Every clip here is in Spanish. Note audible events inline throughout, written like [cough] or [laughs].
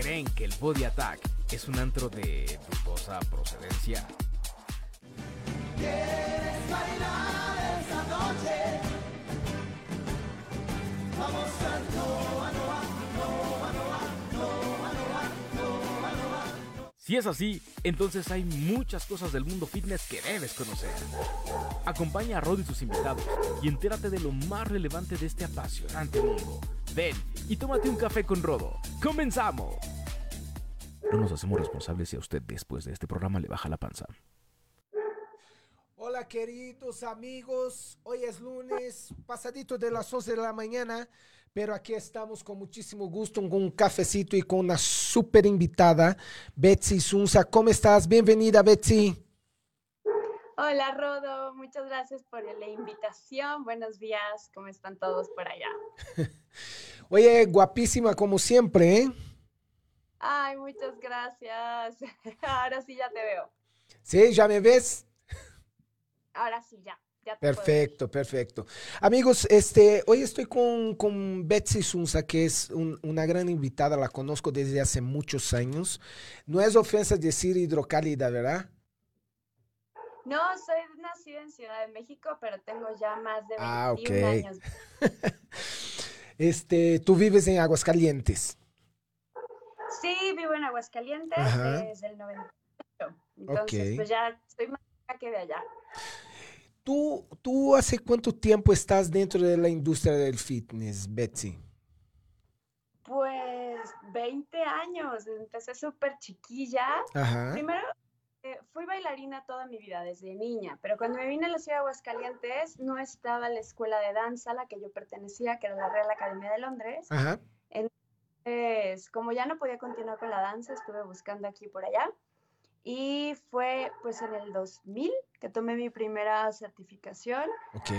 creen que el Body Attack es un antro de dudosa procedencia. Si es así, entonces hay muchas cosas del mundo fitness que debes conocer. Acompaña a Rod y sus invitados y entérate de lo más relevante de este apasionante mundo. Ven y tómate un café con Rodo. ¡Comenzamos! No nos hacemos responsables si a usted después de este programa le baja la panza. Hola queridos amigos, hoy es lunes, pasadito de las 11 de la mañana, pero aquí estamos con muchísimo gusto, con un cafecito y con una súper invitada, Betsy Sunza. ¿Cómo estás? Bienvenida, Betsy. Hola, Rodo. Muchas gracias por la invitación. Buenos días. ¿Cómo están todos por allá? [laughs] Oye, guapísima como siempre, ¿eh? Ay, muchas gracias. [laughs] Ahora sí ya te veo. ¿Sí? ¿Ya me ves? Ahora sí, ya. perfecto, perfecto. Amigos, este, hoy estoy con, con Betsy Sunza, que es una gran invitada, la conozco desde hace muchos años. No es ofensa decir hidrocálida, ¿verdad? No, soy nacida en Ciudad de México, pero tengo ya más de 21 ah, okay. años. [laughs] este, ¿Tú vives en Aguascalientes? Sí, vivo en Aguascalientes desde el 98. Entonces, pues ya estoy más acá que de allá. ¿Tú, ¿Tú hace cuánto tiempo estás dentro de la industria del fitness, Betsy? Pues 20 años, empecé súper chiquilla. Primero eh, fui bailarina toda mi vida, desde niña, pero cuando me vine a la ciudad de Aguascalientes no estaba la escuela de danza a la que yo pertenecía, que era la Real Academia de Londres. Entonces, como ya no podía continuar con la danza, estuve buscando aquí y por allá. Y fue pues en el 2000 que tomé mi primera certificación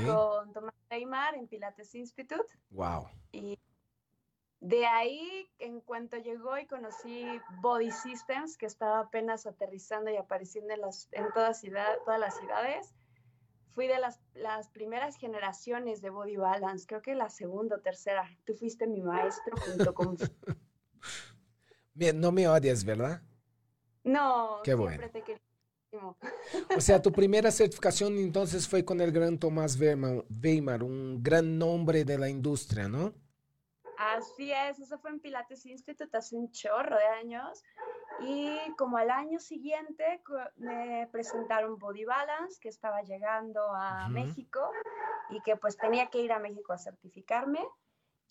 con Tomás Neymar en Pilates Institute. Wow. Y de ahí, en cuanto llegó y conocí Body Systems, que estaba apenas aterrizando y apareciendo en, las, en todas, todas las ciudades, fui de las, las, primeras generaciones de Body Balance, creo que la segunda o tercera. Tú fuiste mi maestro junto con... [laughs] Bien, no me odias, ¿verdad? No, Qué siempre te quería. O sea, tu [laughs] primera certificación entonces fue con el gran Tomás Weimar, un gran nombre de la industria, ¿no? Así es, eso fue en Pilates Institute hace un chorro de años. Y como al año siguiente me presentaron Body Balance, que estaba llegando a México y que pues tenía que ir a México a certificarme.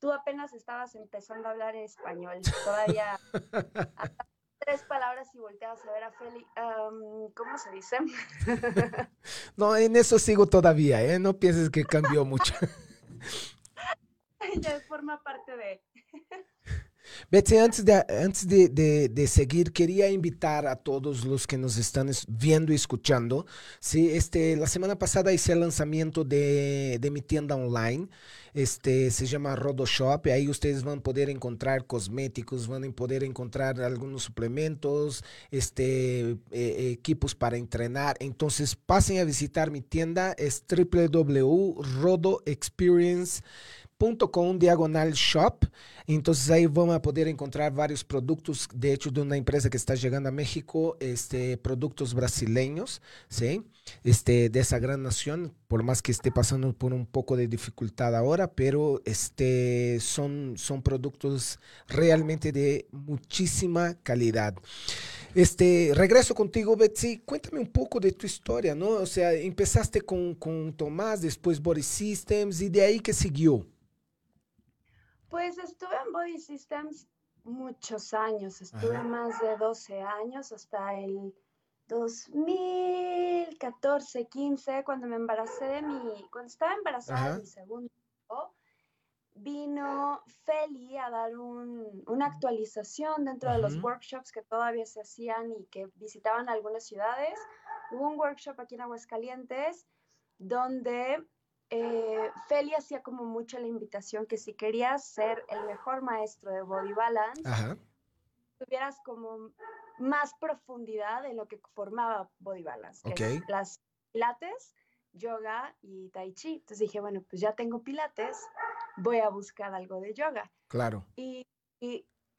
Tú apenas estabas empezando a hablar español, todavía [laughs] tres palabras y volteabas a ver a Feli. ¿Cómo se dice? [laughs] no, en eso sigo todavía, ¿eh? No pienses que cambió mucho. [laughs] [laughs] ya forma parte de... Betsy, antes, de, antes de, de, seguir, quería invitar a todos los que nos están viendo y escuchando. Sí, este, la semana pasada hice el lanzamiento de, de mi tienda online. Este, se llama Rodoshop. Ahí ustedes van a poder encontrar cosméticos, van a poder encontrar algunos suplementos, este, eh, equipos para entrenar. Entonces, pasen a visitar mi tienda. Es www.rodoexperience.com com diagonal shop. Entonces ahí vamos a poder encontrar varios productos, de hecho de una empresa que está llegando a México, este, productos brasileños, ¿sí? Este, de esa gran nación, por más que esté pasando por un poco de dificultad ahora, pero este, son, son productos realmente de muchísima calidad. Este, regreso contigo, Betsy. Cuéntame un poco de tu historia, ¿no? O sea, empezaste con, con Tomás, después Body Systems, y de ahí que siguió. Pues estuve en Body Systems muchos años, estuve más de 12 años hasta el 2014, 15, cuando me embaracé de mi, cuando estaba embarazada de mi segundo hijo, vino Feli a dar una actualización dentro de los workshops que todavía se hacían y que visitaban algunas ciudades. Hubo un workshop aquí en Aguascalientes donde eh, Feli hacía como mucho la invitación que si querías ser el mejor maestro de body balance, tuvieras como más profundidad en lo que formaba body balance, que es las pilates, yoga y tai chi. Entonces dije, bueno, pues ya tengo pilates, voy a buscar algo de yoga. Claro. Y,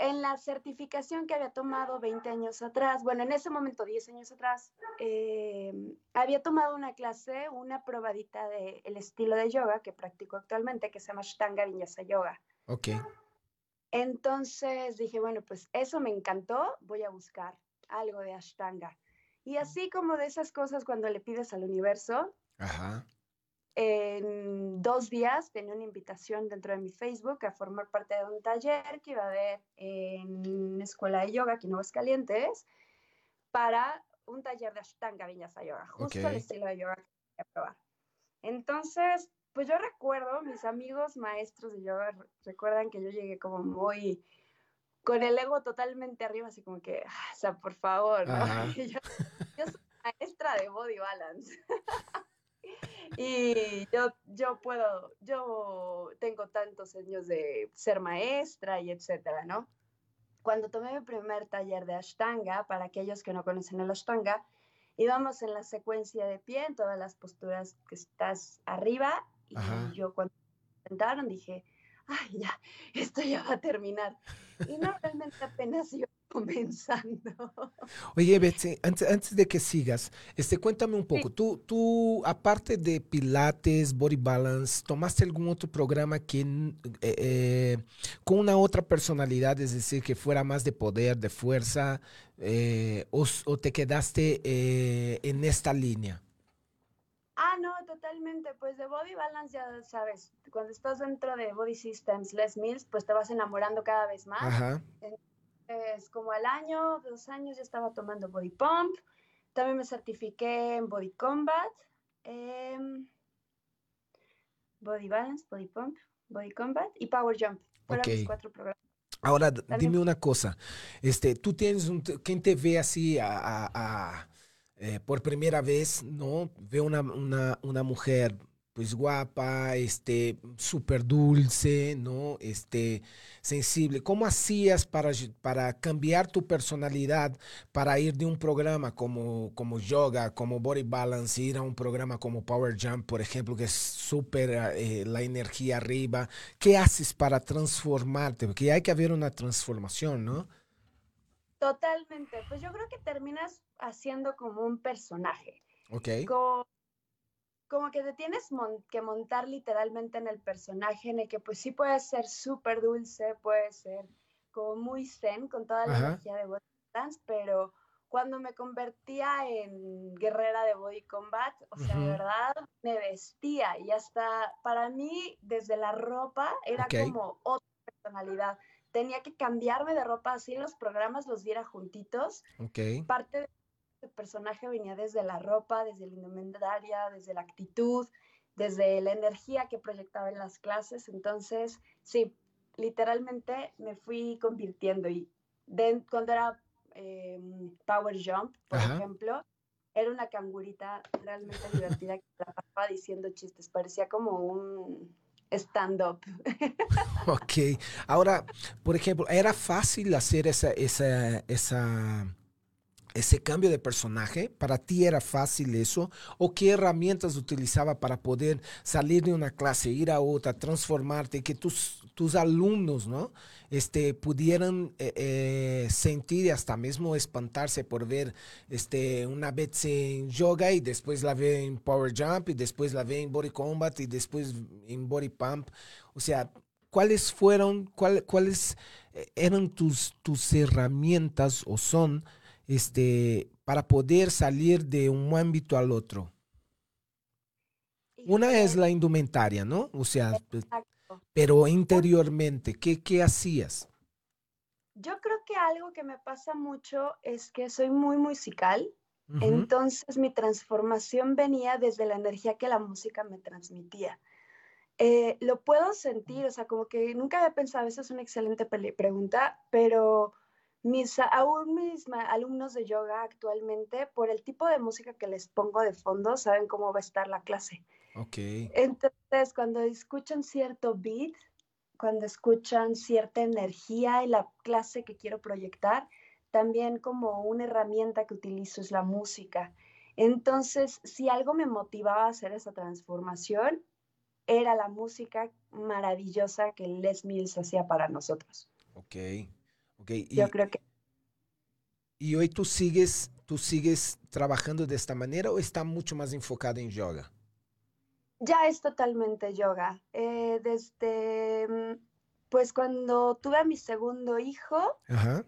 en la certificación que había tomado 20 años atrás, bueno, en ese momento 10 años atrás, eh, había tomado una clase, una probadita del el estilo de yoga que practico actualmente, que se llama Shtanga Vinyasa Yoga. Ok. Entonces dije, bueno, pues eso me encantó, voy a buscar algo de Ashtanga. Y así como de esas cosas cuando le pides al universo, Ajá. En dos días tenía una invitación dentro de mi Facebook a formar parte de un taller que iba a haber en una escuela de yoga aquí en Calientes para un taller de Ashtanga Vinyasa Yoga, justo el estilo de yoga que quería probar. Entonces, pues yo recuerdo, mis amigos maestros de yoga recuerdan que yo llegué como muy con el ego totalmente arriba, así como que, ah, o sea, por favor, ¿no? [laughs] Yo, yo, soy maestra de body balance. [laughs] y yo, yo puedo, yo tengo tantos años de ser maestra y etcétera, ¿no? Cuando tomé mi primer taller de Ashtanga, para aquellos que no conocen el Ashtanga, íbamos en la secuencia de pie, en todas las posturas que estás arriba, y yo cuando sentaron dije, ay, ya, esto ya va a terminar. Y no, realmente apenas iba comenzando. Oye, Betsy, antes, antes, de que sigas, este, cuéntame un poco. Tú, tú, aparte de Pilates, Body Balance, ¿tomaste algún otro programa que, eh, eh, con una otra personalidad, es decir, que fuera más de poder, de fuerza, eh, o, o, te quedaste en esta línea? Ah, no, totalmente. Pues de Body Balance, ya sabes, cuando estás dentro de Body Systems, Les Mills, pues te vas enamorando cada vez más. Ajá. Es como al año, dos años, ya estaba tomando Body Pump. También me certifiqué en Body Combat. Em, body Balance, Body Pump, Body Combat y Power Jump. Fueron mis cuatro programas. Ahora, dime una cosa. Este, tú tienes un, ¿quién te ve así a eh, por primera vez, ¿no? Veo una, una, una mujer pues guapa, este, súper dulce, ¿no? Este, sensible. ¿Cómo hacías para, para cambiar tu personalidad para ir de un programa como, como yoga, como body balance, ir a un programa como Power Jump, por ejemplo, que es súper eh, la energía arriba? ¿Qué haces para transformarte? Porque hay que haber una transformación, ¿no? Totalmente. Pues yo creo que terminas haciendo como un personaje. Ok. Como, que te tienes que montar literalmente en el personaje, en el que pues sí puede ser súper dulce, puede ser como muy zen con toda la energía de body dance, pero cuando me convertía en guerrera de body combat, o sea, de verdad me vestía y hasta para mí desde la ropa era como otra personalidad tenía que cambiarme de ropa así los programas los viera juntitos. Okay. Parte de personaje venía desde la ropa, desde la indumentaria, desde la actitud, desde la energía que proyectaba en las clases. Entonces, sí, literalmente me fui convirtiendo y cuando era em, Power Jump, por ejemplo, era una cangurita realmente divertida que la pasaba diciendo chistes, parecía como un stand-up. [laughs] ok. Ahora, por ejemplo, ¿era fácil hacer esa, esa, esa, ese cambio de personaje? ¿Para ti era fácil eso? ¿O qué herramientas utilizaba para poder salir de una clase, ir a otra, transformarte que tus, tus alumnos, ¿no? este, pudieran eh, eh, sentir hasta mismo espantarse por ver este, una vez en yoga y después la ve en power jump y después la ve en body combat y después en body pump. O sea, ¿cuáles fueron, cuáles eh, eran tus, tus herramientas o son este, para poder salir de un ámbito al otro? Una es la indumentaria, ¿no? O sea, pero interiormente, ¿qué, qué hacías? Yo creo que algo que me pasa mucho es que soy muy musical, entonces mi transformación venía desde la energía que la música me transmitía. Eh, lo puedo sentir, o sea, como que nunca había pensado, esa es una excelente pregunta, pero mis, aún mis alumnos de yoga actualmente, por el tipo de música que les pongo de fondo, saben cómo va a estar la clase. Ok. Entonces, cuando escuchan cierto beat, cuando escuchan cierta energía en la clase que quiero proyectar, también como una herramienta que utilizo es la música. Entonces, si algo me motivaba a hacer esa transformación, era la música maravillosa que Les Mills hacía para nosotros. Ok, Okay. Yo creo que... ¿Y hoy tú sigues, tú sigues trabajando de esta manera o está mucho más enfocada en yoga? Ya es totalmente yoga. Eh, desde, mm, pues cuando tuve a mi segundo hijo, Ajá.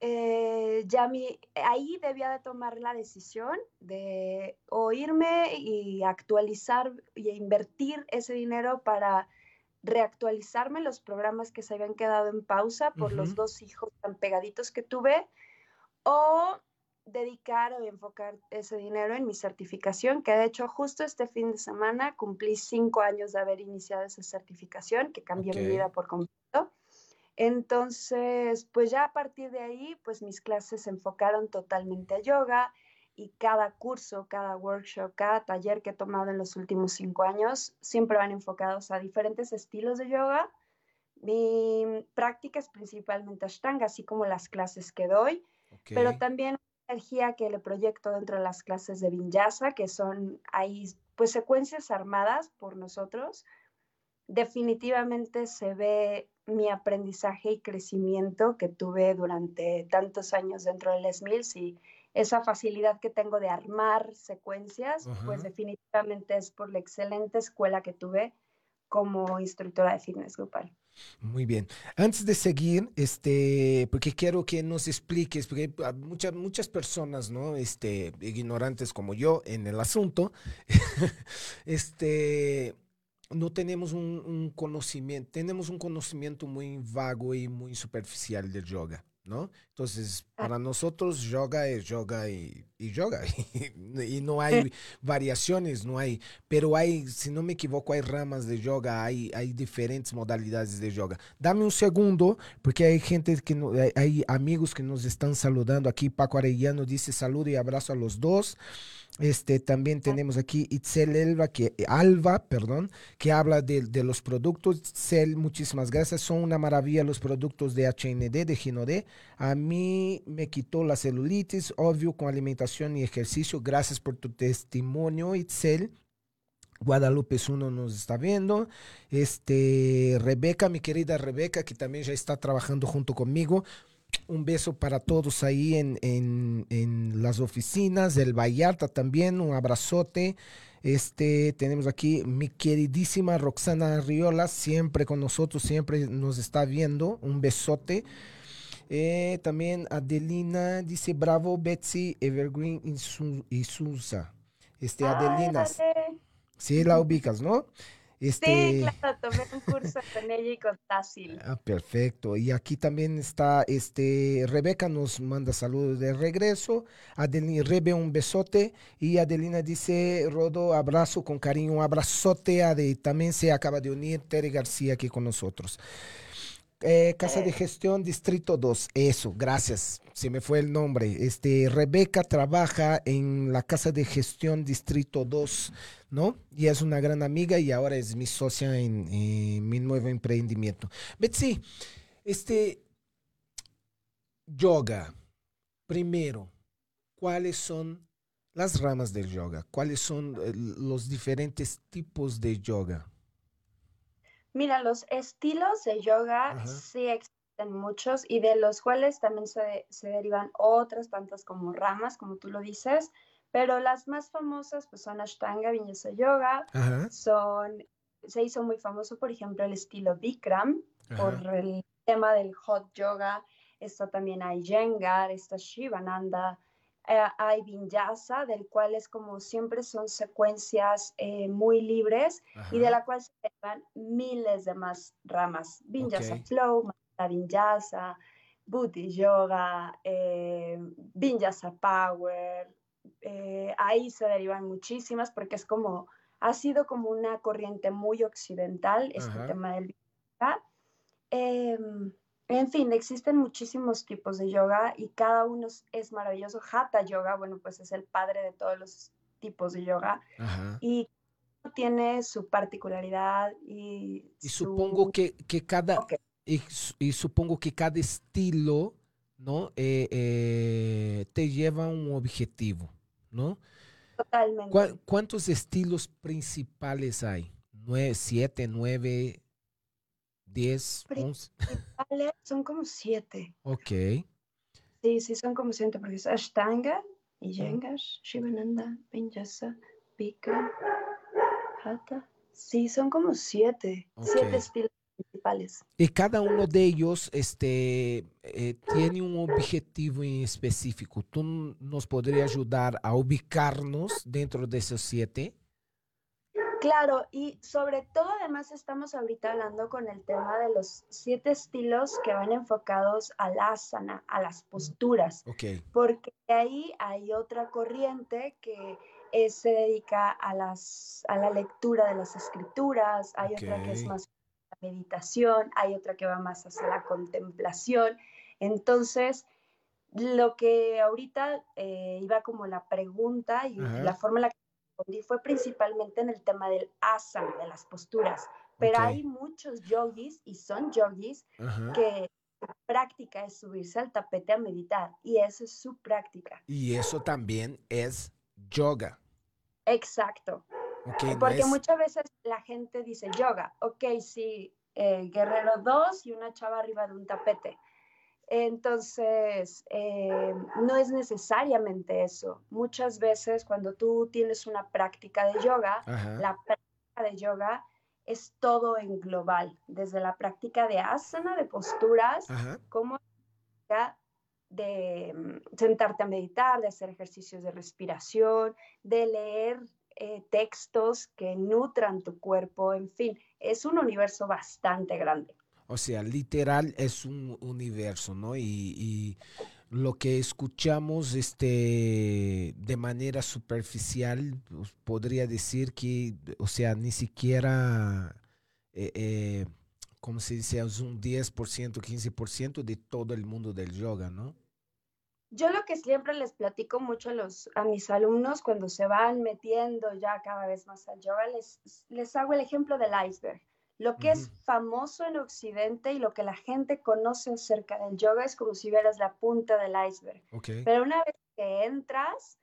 eh, ya mi, ahí debía de tomar la decisión de o irme y actualizar y invertir ese dinero para reactualizarme los programas que se habían quedado en pausa por los dos hijos tan pegaditos que tuve, o dedicar o enfocar ese dinero en mi certificación, que de hecho justo este fin de semana cumplí cinco años de haber iniciado esa certificación, que cambió mi vida por completo. Entonces, pues ya a partir de ahí, pues mis clases se enfocaron totalmente a yoga y cada curso, cada workshop, cada taller que he tomado en los últimos cinco años siempre van enfocados a diferentes estilos de yoga. Mi práctica es principalmente Ashtanga, así como las clases que doy, ok. pero también energía que le proyecto dentro de las clases de Vinyasa, que son ahí pues secuencias armadas por nosotros. Definitivamente se ve mi aprendizaje y crecimiento que tuve durante tantos años dentro del Les Mills y esa facilidad que tengo de armar secuencias, pues definitivamente es por la excelente escuela que tuve como instructora de fitness grupal. Muy bien. Antes de seguir, este, porque quiero que nos expliques, porque hay muchas, muchas personas, ¿no? Este, ignorantes como yo en el asunto, [laughs] este, no tenemos un, un conocimiento, tenemos un conocimiento muy vago y muy superficial del yoga, ¿no? Entonces, para nosotros, yoga es yoga y, y yoga, y [laughs] no hay variaciones, no hay, pero hay, si no me equivoco, hay ramas de yoga, hay, hay diferentes modalidades de yoga. Dame un segundo, porque hay gente que, no, hay, hay amigos que nos están saludando aquí. Paco Arellano dice saludo y abrazo a los dos. Este, también tenemos aquí Itzel Elva, que, Alba, perdón, que habla de, de los productos. Itzel, muchísimas gracias. Son una maravilla los productos de HND, de Ginodé. A mí me quitó la celulitis, obvio, con alimentación y ejercicio. Gracias por tu testimonio, Itzel. Guadalupe uno nos está viendo. Este, Rebeca, mi querida Rebeca, que también ya está trabajando junto conmigo. Un beso para todos ahí en, en, en las oficinas, el Vallarta también, un abrazote. Este, tenemos aquí mi queridísima Roxana Riola, siempre con nosotros, siempre nos está viendo. Un besote. Eh, también Adelina dice, bravo Betsy Evergreen y, Su, y Susa. Este, Adelina, Ándale. sí la ubicas, ¿no? Este, Sí, claro, tomé un curso con ella y con Tassil. Ah, perfecto. Y aquí también está, este, Rebeca nos manda saludos de regreso. Adelina, Rebe, un besote. Y Adelina dice, Rodo, abrazo con cariño, un abrazote. Ade. También se acaba de unir Tere García aquí con nosotros. Eh, Casa de Gestión Distrito 2, eso, gracias, se me fue el nombre. Este, Rebeca trabaja en la Casa de Gestión Distrito 2, ¿no? Y es una gran amiga y ahora es mi socia en, en mi nuevo emprendimiento. Betsy, este, yoga, primero, ¿cuáles son las ramas del yoga? ¿Cuáles son eh, los diferentes tipos de yoga? Mira, los estilos de yoga Ajá. sí existen muchos y de los cuales también se, se derivan otras tantas como ramas, como tú lo dices, pero las más famosas pues son Ashtanga, Vinyasa Yoga, Ajá, son, se hizo muy famoso por ejemplo el estilo Bikram por el tema del hot yoga, está también Iyengar, está Shivananda, eh, hay Vinyasa, del cual es como siempre son secuencias eh, muy libres y de ajá. la cual se derivan miles de más ramas. Vinyasa Ok. Flow, Mata Vinyasa, Booty Yoga, eh, Vinyasa Power. eh, ahí se derivan muchísimas porque es como, ha sido como una corriente muy occidental este Ajá. tema del yoga. En fin, existen muchísimos tipos de yoga y cada uno es- maravilloso. Hatha Yoga, bueno, pues es el padre de todos los tipos de yoga Ajá. y tiene su particularidad y, Y su... supongo que, que cada, y, su- y supongo que cada estilo, ¿no? Eh, eh, te lleva a un objetivo, ¿no? Totalmente. ¿Cuá- ¿Cuántos estilos principales hay? Nueve, siete, nueve, 10, 11. Son como siete. Ok. Sí, sí, son como siete, porque es Ashtanga, Iyengash, Shivananda, Vinyasa, Pika, Hatha. Sí, son como siete, siete estilos principales. Y cada uno de ellos este, eh, tiene un objetivo en específico. ¿Tú nos podrías ayudar a ubicarnos dentro de esos siete? Claro, y sobre todo además estamos ahorita hablando con el tema de los siete estilos que van enfocados al asana, a las posturas. Okay. Porque ahí hay otra corriente que se dedica a, las, a la lectura de las escrituras, hay otra que es más la meditación, hay otra que va más hacia la contemplación. Entonces, lo que ahorita eh, iba como la pregunta y la forma en la que respondí fue principalmente en el tema del asana, de las posturas. Pero hay muchos yogis, y son yogis, que su práctica es subirse al tapete a meditar, y esa es su práctica. Y eso también es yoga. Exacto. Porque muchas veces la gente dice yoga, ok, sí, eh, guerrero 2 y una chava arriba de un tapete. Entonces, eh, no es necesariamente eso. Muchas veces cuando tú tienes una práctica de yoga, la práctica de yoga es todo en global, desde la práctica de asana, de posturas, como de mm, sentarte a meditar, de hacer ejercicios de respiración, de leer eh, textos que nutran tu cuerpo, en fin, es un universo bastante grande. O sea, literal es un universo, ¿no? Y, lo que escuchamos este, de manera superficial, pues, podría decir que, o sea, ni siquiera, eh, eh, como se dice, es un 10%, 15% de todo el mundo del yoga, ¿no? Yo lo que siempre les platico mucho a, los, a mis alumnos cuando se van metiendo ya cada vez más al yoga, les, les hago el ejemplo del iceberg. Lo que es famoso en Occidente y lo que la gente conoce acerca del yoga es como si vieras la punta del iceberg. Pero una vez que entras,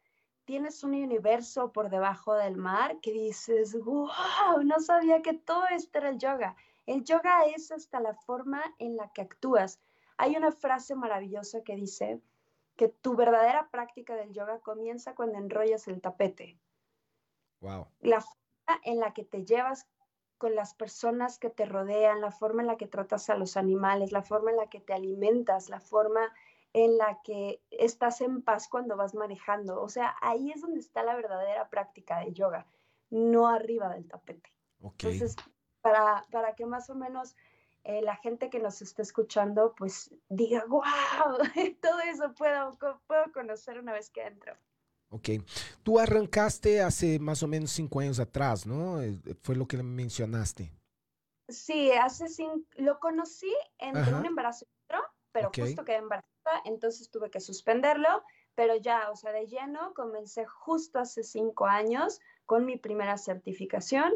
tienes un universo por debajo del mar que dices, wow, no sabía que todo esto era el yoga. El yoga es hasta la forma en la que actúas. Hay una frase maravillosa que dice que tu verdadera práctica del yoga comienza cuando enrollas el tapete. Wow. La forma en la que te llevas con las personas que te rodean, la forma en la que tratas a los animales, la forma en la que te alimentas, la forma en la que estás en paz cuando vas manejando. O sea, ahí es donde está la verdadera práctica de yoga, no arriba del tapete. Entonces, para, para que más o menos eh, la gente que nos está escuchando, pues diga, wow, [laughs] todo eso puedo, puedo conocer una vez que entro. Ok. Tú arrancaste hace más o menos cinco años atrás, ¿no? Eh, fue lo que mencionaste. Sí, hace cinco, lo conocí entre un embarazo y otro, pero justo quedé embarazada, entonces tuve que suspenderlo, pero ya, o sea, de lleno, comencé justo hace cinco años con mi primera certificación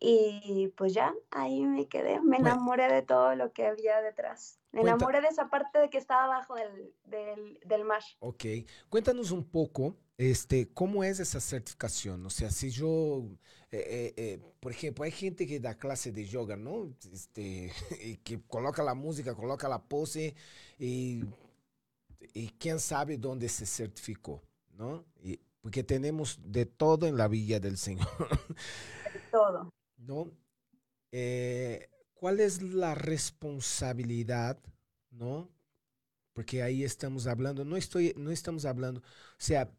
y pues ya, ahí me quedé, me enamoré de todo lo que había detrás. Me enamoré de esa parte de que estaba abajo del, del, del mar. Ok, cuéntanos un poco, este, ¿cómo es esa certificación? O sea, si yo, eh, eh, eh, por ejemplo, hay gente que da clase de yoga, ¿no? Este, [laughs] y que coloca la música, coloca la pose y, y quién sabe dónde se certificó, ¿no? Y, porque tenemos de todo en la Villa del Señor. De todo. ¿No? Eh, ¿Cuál es la responsabilidad, no? Porque ahí estamos hablando, no, estoy, no estamos hablando, o sea,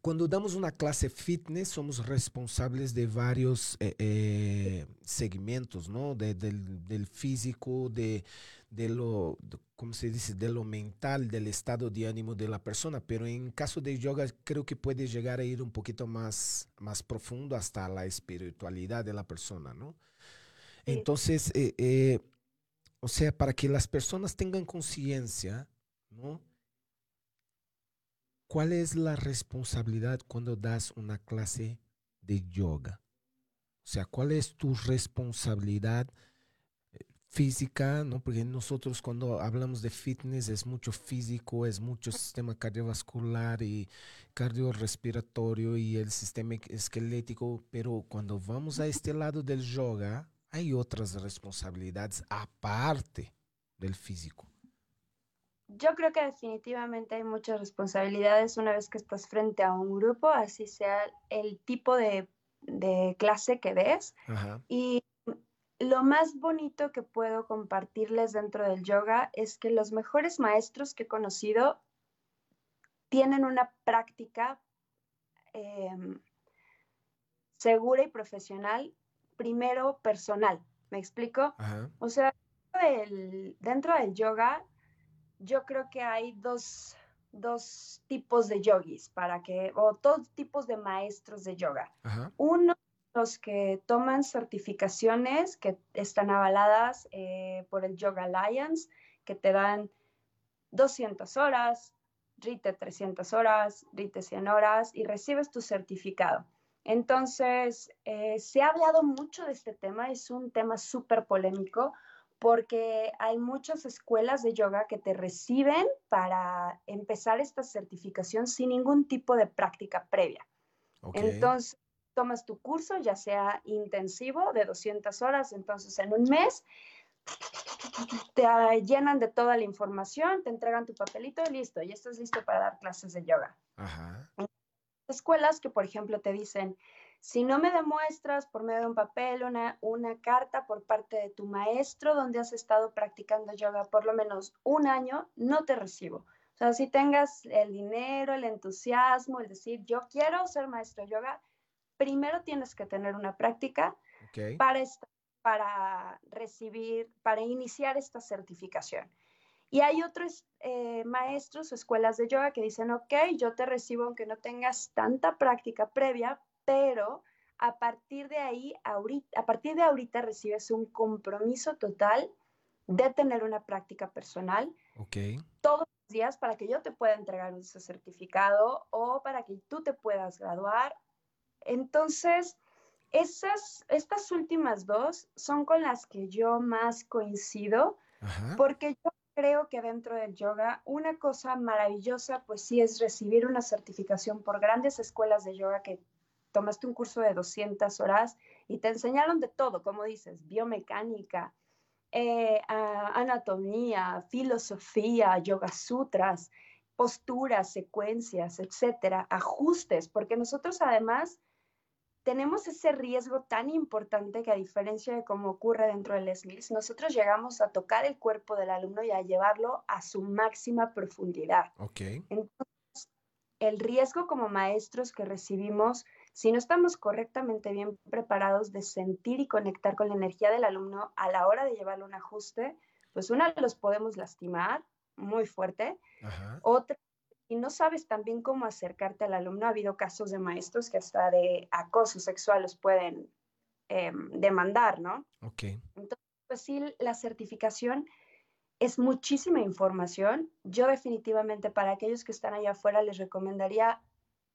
cuando damos una clase fitness somos responsables de varios eh, eh, segmentos, ¿no? del, del, físico, de, de lo, como se dice, de lo mental, del estado de ánimo de la persona, pero en caso de yoga creo que puede llegar a ir un poquito más, más profundo hasta la espiritualidad de la persona, ¿no? Entonces, eh, eh, o sea, para que las personas tengan conciencia, ¿no? ¿Cuál es la responsabilidad cuando das una clase de yoga? O sea, ¿cuál es tu responsabilidad? Física, ¿no? Porque nosotros cuando hablamos de fitness es mucho físico, es mucho sistema cardiovascular y cardiorrespiratorio y el sistema esquelético, pero cuando vamos a este lado del yoga, hay otras responsabilidades aparte del físico. Yo creo que definitivamente hay muchas responsabilidades una vez que estás frente a un grupo, así sea el tipo de, clase que des. Y lo más bonito que puedo compartirles dentro del yoga es que los mejores maestros que he conocido tienen una práctica em, segura y profesional, primero personal. ¿Me explico? O sea, dentro del yoga yo creo que hay dos, tipos de yogis para que, o dos tipos de maestros de yoga. Uno, los que toman certificaciones que están avaladas eh, por el Yoga Alliance, que te dan 200 horas, RITE 300 horas, RITE 100 horas y recibes tu certificado. Entonces, eh, se ha hablado mucho de este tema, es un tema súper polémico porque hay muchas escuelas de yoga que te reciben para empezar esta certificación sin ningún tipo de práctica previa. Entonces, tomas tu curso, ya sea intensivo de 200 horas, entonces en un mes te llenan de toda la información, te entregan tu papelito y listo, y estás listo para dar clases de yoga. Ajá. Escuelas que, por ejemplo, te dicen, si no me demuestras por medio de un papel, una, una carta por parte de tu maestro donde has estado practicando yoga por lo menos un año, no te recibo. O sea, si tengas el dinero, el entusiasmo, el decir, yo quiero ser maestro de yoga, primero tienes que tener una práctica para, para recibir, para iniciar esta certificación. Y hay otros eh, maestros o escuelas de yoga que dicen, ok, yo te recibo aunque no tengas tanta práctica previa, pero a partir de ahí, ahorita, a partir de ahorita recibes un compromiso total de tener una práctica personal todos los días para que yo te pueda entregar un certificado o para que tú te puedas graduar. Entonces, esas, estas últimas dos son con las que yo más coincido, porque yo creo que dentro del yoga una cosa maravillosa, pues sí, es recibir una certificación por grandes escuelas de yoga que tomaste un curso de 200 horas y te enseñaron de todo, como dices, biomecánica, eh, anatomía, filosofía, yoga sutras, posturas, secuencias, etcétera, ajustes, porque nosotros además tenemos ese riesgo tan importante que a diferencia de cómo ocurre dentro del SMILS, nosotros llegamos a tocar el cuerpo del alumno y a llevarlo a su máxima profundidad. Okay. Entonces, el riesgo como maestros que recibimos si no estamos correctamente bien preparados de sentir y conectar con la energía del alumno a la hora de llevarlo un ajuste, pues una los podemos lastimar muy fuerte, otra y no sabes también cómo acercarte al alumno. Ha habido casos de maestros que hasta de acoso sexual los pueden em, demandar, ¿no? Ok. Entonces, pues sí, la certificación es muchísima información. Yo definitivamente para aquellos que están allá afuera les recomendaría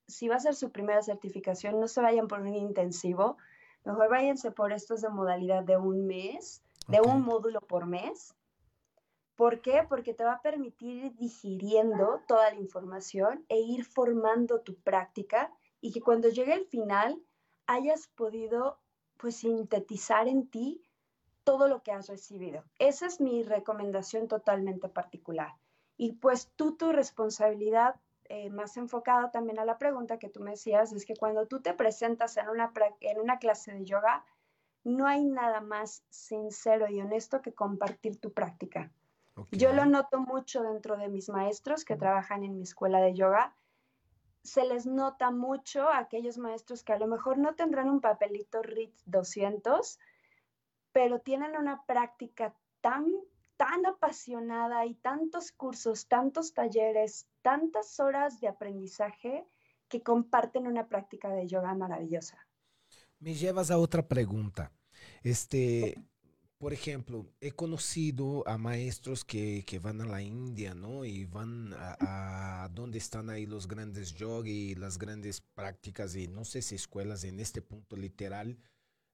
si va a ser su primera certificación, no se vayan por un intensivo, mejor váyanse por estos de modalidad de un mes, de un módulo por mes. ¿Por qué? Porque te va a permitir ir digiriendo toda la información e ir formando tu práctica y que cuando llegue el final hayas podido pues sintetizar en ti todo lo que has recibido. Esa es mi recomendación totalmente particular. Y pues tú tu responsabilidad eh, más enfocado también a la pregunta que tú me decías, es que cuando tú te presentas en una, en una clase de yoga, no hay nada más sincero y honesto que compartir tu práctica. Yo lo noto mucho dentro de mis maestros que trabajan en mi escuela de yoga. Se les nota mucho a aquellos maestros que a lo mejor no tendrán un papelito RIT 200, pero tienen una práctica tan tan apasionada y tantos cursos, tantos talleres, tantas horas de aprendizaje que comparten una práctica de yoga maravillosa. Me llevas a otra pregunta. Este, por ejemplo, he conocido a maestros que, que van a la India, ¿no? Y van a, a, donde están ahí los grandes yoga y las grandes prácticas y no sé si escuelas en este punto literal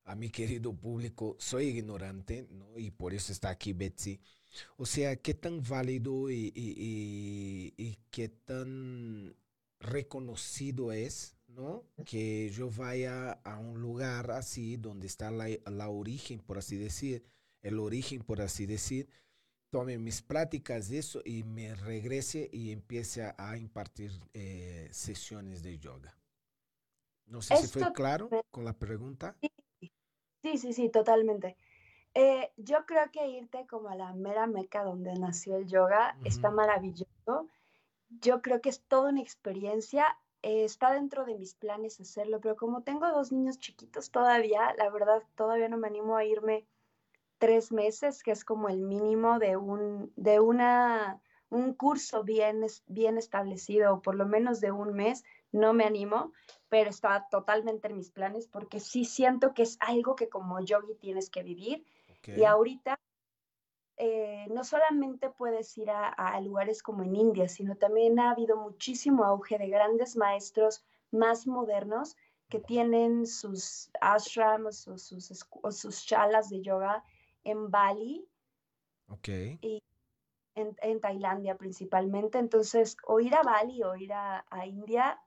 a mi querido público, soy ignorante, ¿no? Y por eso está aquí Betsy. O sea, qué tan válido y, y, y, qué tan reconocido es, ¿no? Que yo vaya a un lugar así donde está la, la origen, por así decir, el origen, por así decir, tome mis prácticas, eso, y me regrese y empiece a, impartir eh, sesiones de yoga. No sé si fue claro con la pregunta. Sí, sí, sí, totalmente. Eh, yo creo que irte como a la mera meca donde nació el yoga está maravilloso. Yo creo que es toda una experiencia. Eh, está dentro de mis planes hacerlo, pero como tengo dos niños chiquitos todavía, la verdad todavía no me animo a irme tres meses, que es como el mínimo de un, de una, un curso bien, bien establecido, o por lo menos de un mes, no me animo, pero está totalmente en mis planes porque sí siento que es algo que como yogi tienes que vivir. Y ahorita eh, no solamente puedes ir a, lugares como en India, sino también ha habido muchísimo auge de grandes maestros más modernos que tienen sus ashrams o sus, o sus chalas de yoga en Bali. Y en, Tailandia principalmente. Entonces, o ir a Bali o ir a, a India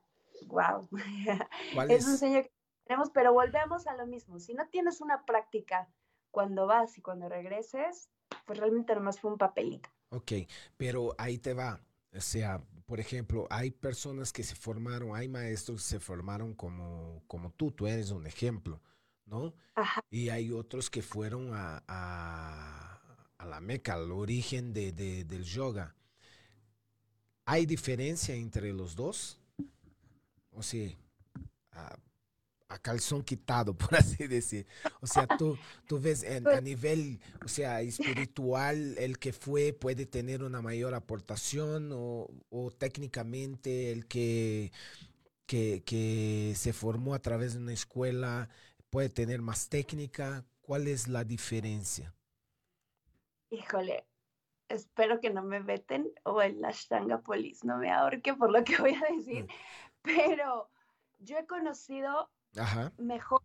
wow, [laughs] es, un sueño que tenemos, pero volvemos a lo mismo. Si no tienes una práctica cuando vas y cuando regreses, pues realmente nomás fue un papelito. Ok, pero ahí te va. O sea, por ejemplo, hay personas que se formaron, hay maestros que se formaron como, como tú, tú eres un ejemplo, ¿no? Ajá. Y hay otros que fueron a, a, a la Meca, al origen de, de, del yoga. ¿Hay diferencia entre los dos? o sea, a, calzón quitado, [laughs] por así decir. O sea, tú, tú ves a nivel, o sea, espiritual, el que fue puede tener una mayor aportación o, técnicamente el que, que, que, se formó a través de una escuela puede tener más técnica. ¿Cuál es la diferencia? Híjole, espero que no me veten o el Ashtanga Police no me ahorque por lo que voy a decir. Mm pero yo he conocido mejor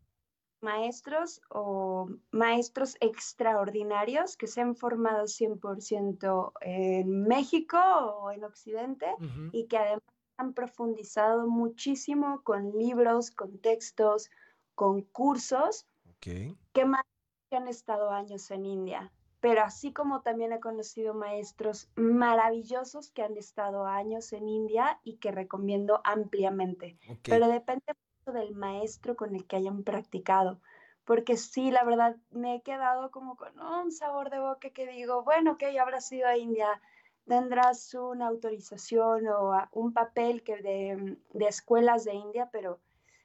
maestros o maestros extraordinarios que se han formado 100% en México o en Occidente y que además han profundizado muchísimo con libros, con textos, con cursos, que más han estado años en India pero así como también he conocido maestros maravillosos que han estado años en India y que recomiendo ampliamente. Pero depende mucho del maestro con el que hayan practicado. Porque sí, la verdad, me he quedado como con un sabor de boca que digo, bueno, que ya habrá sido a India, tendrás una autorización o un papel que de, de escuelas de India, pero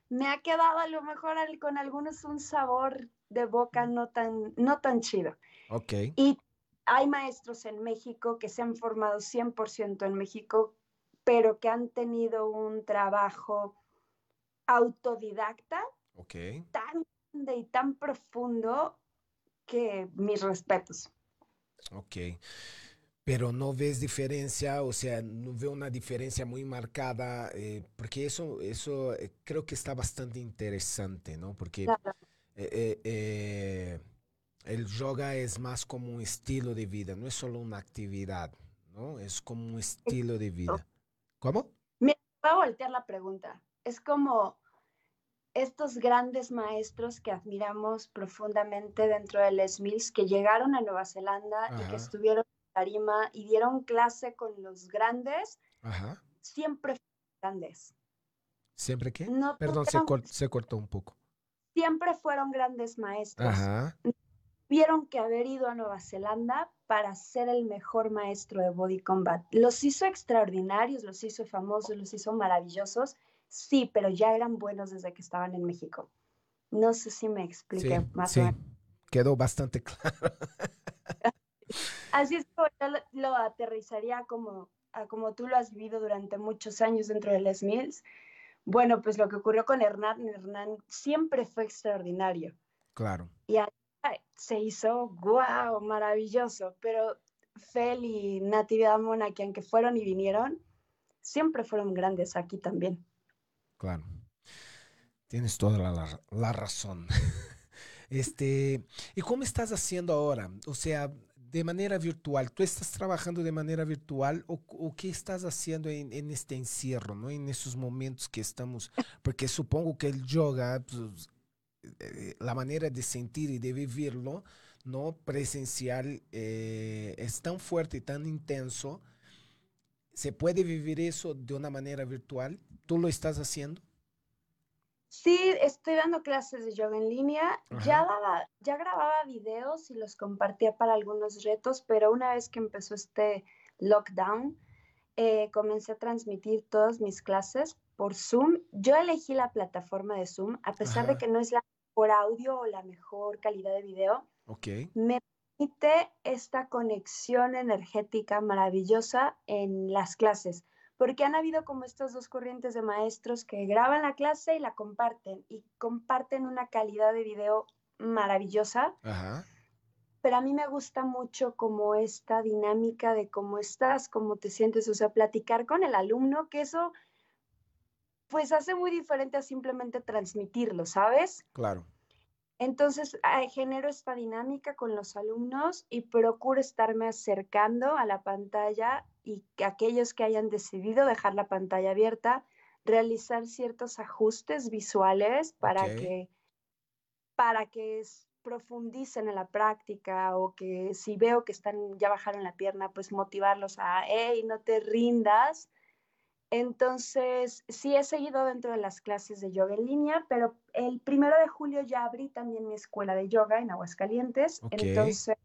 me ha quedado a lo mejor con algunos un sabor de boca no tan, no tan chido. Y hay maestros en México que se han formado 100% en México, pero que han tenido un trabajo autodidacta tan grande y tan profundo que mis respetos. Ok. Pero no ves diferencia, o sea, no veo una diferencia muy marcada, eh, porque eso, eso eh, creo que está bastante interesante, ¿no? Porque eh, el yoga es más como un estilo de vida, no es solo una actividad, ¿no? Es como un estilo de vida. ¿Cómo? Me voy a voltear la pregunta. Es como estos grandes maestros que admiramos profundamente dentro de Les Mills, que llegaron a Nueva Zelanda y que estuvieron Tarima y dieron clase con los grandes, siempre fueron grandes. ¿Siempre qué? Perdón, se, se, cortó un poco. Siempre fueron grandes maestros. Ajá tuvieron que haber ido a Nueva Zelanda para ser el mejor maestro de Body Combat. Los hizo extraordinarios, los hizo famosos, los hizo maravillosos, sí, pero ya eran buenos desde que estaban en México. No sé si me expliqué más sí. Quedó bastante [laughs] claro. Así es como yo lo, aterrizaría como, como tú lo has vivido durante muchos años dentro de Les Mills. Bueno, pues lo que ocurrió con Hernán, Hernán siempre fue extraordinario. Claro. Y se hizo, wow, maravilloso, pero Fel y Natividad Mona, que aunque fueron y vinieron, siempre fueron grandes aquí también. Claro, tienes toda la, razón. [laughs] este, ¿y cómo estás haciendo ahora? O sea, de manera virtual, ¿tú estás trabajando de manera virtual o, qué estás haciendo en, este encierro, ¿no? en esos momentos que estamos? Porque supongo que el yoga, pues, eh, la manera de sentir y de vivirlo, ¿no? presencial, eh, es tan fuerte y tan intenso. ¿Se puede vivir eso de una manera virtual? ¿Tú lo estás haciendo? Sí, estoy dando clases de yoga en línea. Ya, ya grababa videos y los compartía para algunos retos, pero una vez que empezó este lockdown, eh, comencé a transmitir todas mis clases por Zoom. Yo elegí la plataforma de Zoom, a pesar de que no es la mejor audio o la mejor calidad de video. Okay. Me permite esta conexión energética maravillosa en las clases porque han habido como estas dos corrientes de maestros que graban la clase y la comparten y comparten una calidad de video maravillosa. Pero a mí me gusta mucho como esta dinámica de cómo estás, cómo te sientes, o sea, platicar con el alumno, que eso pues hace muy diferente a simplemente transmitirlo, ¿sabes? Claro. Entonces, genero esta dinámica con los alumnos y procuro estarme acercando a la pantalla y que aquellos que hayan decidido dejar la pantalla abierta, realizar ciertos ajustes visuales para que para que profundicen en la práctica o que si veo que están ya bajaron la pierna, pues motivarlos a, hey, no te rindas, entonces, sí he seguido dentro de las clases de yoga en línea, pero el primero de julio ya abrí también mi escuela de yoga en Aguascalientes. Entonces,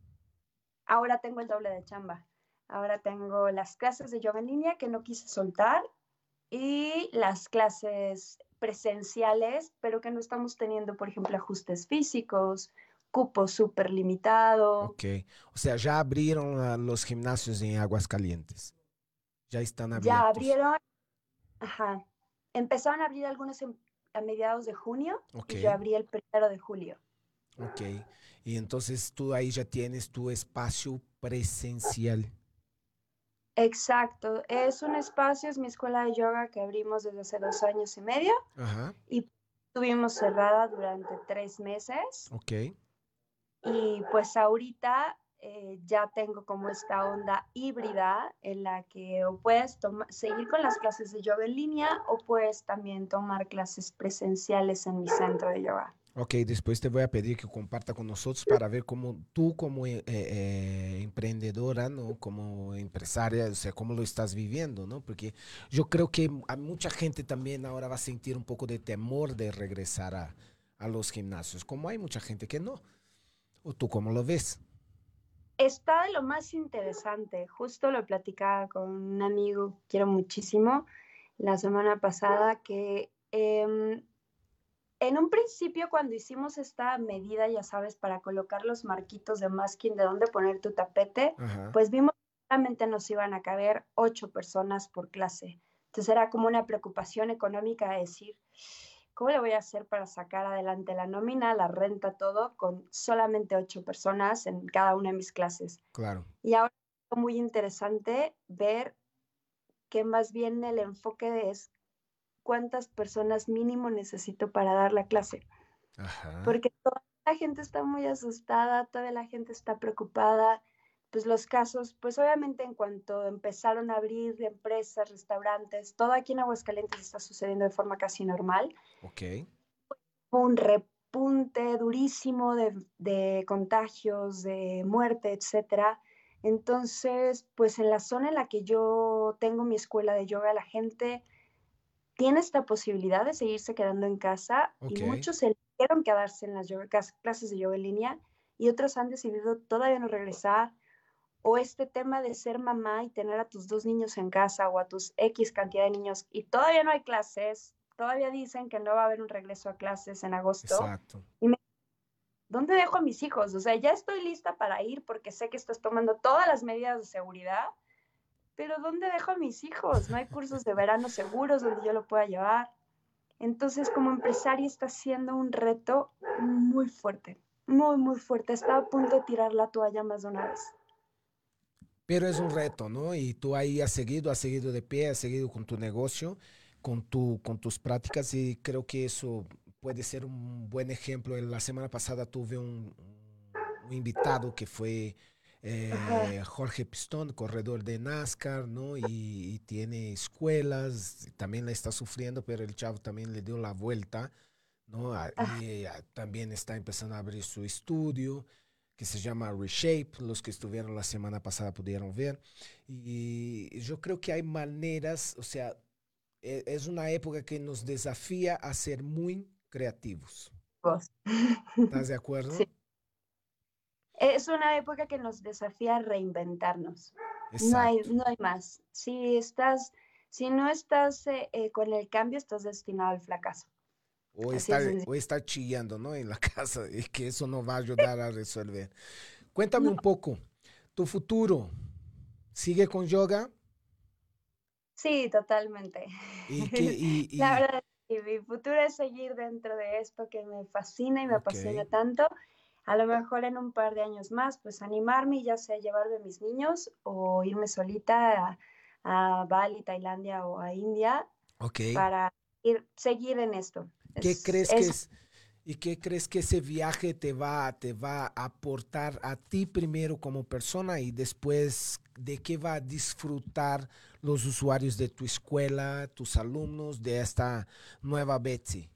ahora tengo el doble de chamba. Ahora tengo las clases de yoga en línea que no quise soltar y las clases presenciales, pero que no estamos teniendo, por ejemplo, ajustes físicos, cupo súper limitado. Ok, o sea, ya abrieron los gimnasios en Aguascalientes. Ya están abiertos. Ya abrieron Ajá. Empezaron a abrir algunos a mediados de junio y yo abrí el primero de julio. Ok. Y entonces tú ahí ya tienes tu espacio presencial. Exacto. Es un espacio, es mi escuela de yoga que abrimos desde hace dos años y medio. Ajá. Y estuvimos cerrada durante tres meses. Ok. Y pues ahorita eh, ya tengo como esta onda híbrida en la que o puedes seguir con las clases de yoga en línea o puedes también tomar clases presenciales en mi centro de yoga. Ok, después te voy a pedir que comparta con nosotros para ver cómo tú como eh, eh, emprendedora, ¿no? como empresaria, o sea, cómo lo estás viviendo, ¿no? Porque yo creo que a mucha gente también ahora va a sentir un poco de temor de regresar a, a los gimnasios, como hay mucha gente que no. ¿O tú cómo lo ves? Está de lo más interesante. Justo lo platicaba con un amigo, quiero muchísimo, la semana pasada, que em, en un principio cuando hicimos esta medida, ya sabes, para colocar los marquitos de masking de dónde poner tu tapete, pues vimos que solamente nos iban a caber ocho personas por clase. Entonces era como una preocupación económica de decir, ¿cómo le voy a hacer para sacar adelante la nómina, la renta, todo, con solamente ocho personas en cada una de mis clases? Claro. Y ahora es muy interesante ver que más bien el enfoque es cuántas personas mínimo necesito para dar la clase. Ajá. Porque toda la gente está muy asustada, toda la gente está preocupada pues los casos, pues obviamente en cuanto empezaron a abrir empresas, restaurantes, todo aquí en Aguascalientes está sucediendo de forma casi normal. Ok. Un repunte durísimo de, contagios, de muerte, etcétera. Entonces, pues en la zona en la que yo tengo mi escuela de yoga, la gente tiene esta posibilidad de seguirse quedando en casa y muchos eligieron quedarse en las clases de yoga en línea y otros han decidido todavía no regresar o este tema de ser mamá y tener a tus dos niños en casa o a tus X cantidad de niños y todavía no hay clases, todavía dicen que no va a haber un regreso a clases en agosto. Exacto. Y ¿Dónde dejo a mis hijos? O sea, ya estoy lista para ir porque sé que estás tomando todas las medidas de seguridad, pero ¿dónde dejo a mis hijos? No hay cursos de verano seguros donde yo lo pueda llevar. Entonces, como empresaria está siendo un reto muy fuerte, muy, muy fuerte. Estaba a punto de tirar la toalla más de una vez. Pero es un reto, ¿no? Y tú ahí has seguido, has seguido de pie, has seguido con tu negocio, con, tu, con tus prácticas y creo que eso puede ser un buen ejemplo. La semana pasada tuve un, invitado que fue eh, Jorge Pistón, corredor de NASCAR, ¿no? Y, tiene escuelas, también la está sufriendo, pero el chavo también le dio la vuelta, ¿no? Ah. Y ah, también está empezando a abrir su estudio que se llama Reshape, los que estuvieron la semana pasada pudieron ver. Y yo creo que hay maneras, o sea, e, es una época que nos desafía a ser muy creativos. ¿Estás de acuerdo? [laughs] Sí. Es una época que nos desafía a reinventarnos. No hay, no hay más. Si estás, si no estás eh, eh, con el cambio, estás destinado al fracaso. O está, chillando, ¿no? En la [laughs] casa, y que eso no va a ayudar a resolver. Cuéntame un poco, ¿tu futuro sigue con yoga? Sí, totalmente. ¿Y [laughs] La verdad, mi futuro es seguir dentro de esto que me fascina y me apasiona tanto a lo mejor en un par de años más, pues animarme, ya sea llevarme a mis niños o irme solita a, Bali, Tailandia o a India para ir, seguir en esto. ¿Qué crees que es? ¿Y qué crees que ese viaje te va, te va a aportar a ti primero como persona y después de qué va a disfrutar los usuarios de tu escuela, tus alumnos, de esta nueva Betsy?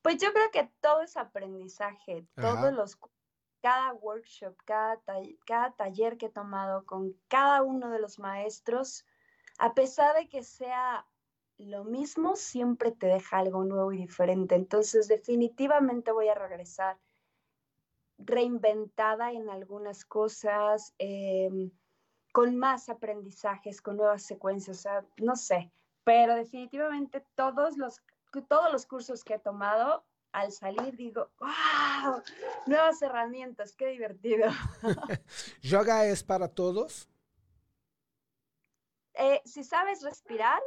Pues yo creo que todo es aprendizaje, todos los, cada workshop, cada, cada taller que he tomado con cada uno de los maestros, a pesar de que sea lo mismo, siempre te deja algo nuevo y diferente. Entonces, definitivamente voy a regresar reinventada en algunas cosas, em, con más aprendizajes, con nuevas secuencias, o sea, no sé, pero definitivamente todos los todos los cursos que he tomado, al salir digo, wow, nuevas herramientas, qué divertido. [laughs] ¿Yoga es para todos? Eh, si sabes respirar,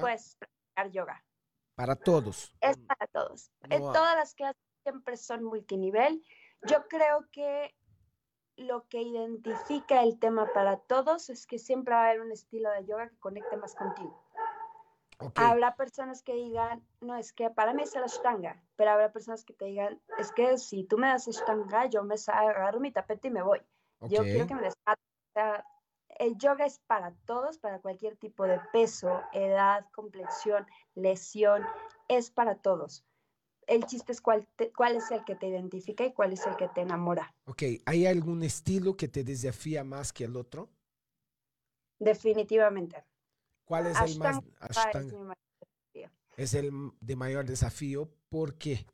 puedes practicar yoga. Para todos. Es para todos. En todas las clases siempre son multinivel. Yo creo que lo que identifica el tema para todos es que siempre va a haber un estilo de yoga que conecte más contigo. Habrá personas que digan, no, es que para mí es la ashtanga, pero habrá personas que te digan, es que si tú me das ashtanga, yo me agarro mi tapete y me voy. Yo quiero que me des... el yoga es para todos, para cualquier tipo de peso, edad, complexión, lesión, es para todos. El chiste es cuál, cuál es el que te identifica y cuál es el que te enamora. Ok, ¿hay algún estilo que te desafía más que el otro? Definitivamente. ¿Cuál es el más Ashtanga? Es, el de mayor desafío. ¿Por qué?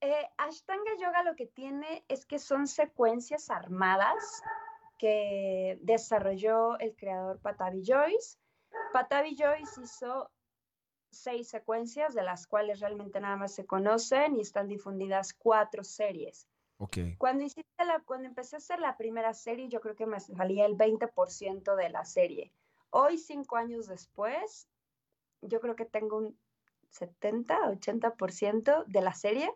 Eh, Ashtanga Yoga lo que tiene es que son secuencias armadas que desarrolló el creador Patavi Joyce. Patavi Joyce hizo seis secuencias, de las cuales realmente nada más se conocen y están difundidas cuatro series. Okay. Cuando, hiciste la, cuando empecé a hacer la primera serie, yo creo que me salía el 20% de la serie. Hoy, cinco años después, yo creo que tengo un 70, 80% de la serie.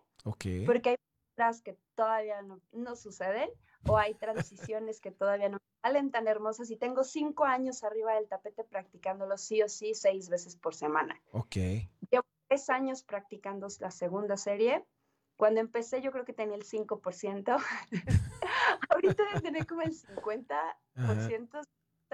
Porque hay cosas que todavía no, no, suceden o hay transiciones que todavía no salen tan hermosas y tengo cinco años arriba del tapete practicándolo sí o sí seis veces por semana. Ok. Llevo tres años practicando la segunda serie. Cuando empecé yo creo que tenía el 5%. [laughs] Ahorita debe tener como el 50%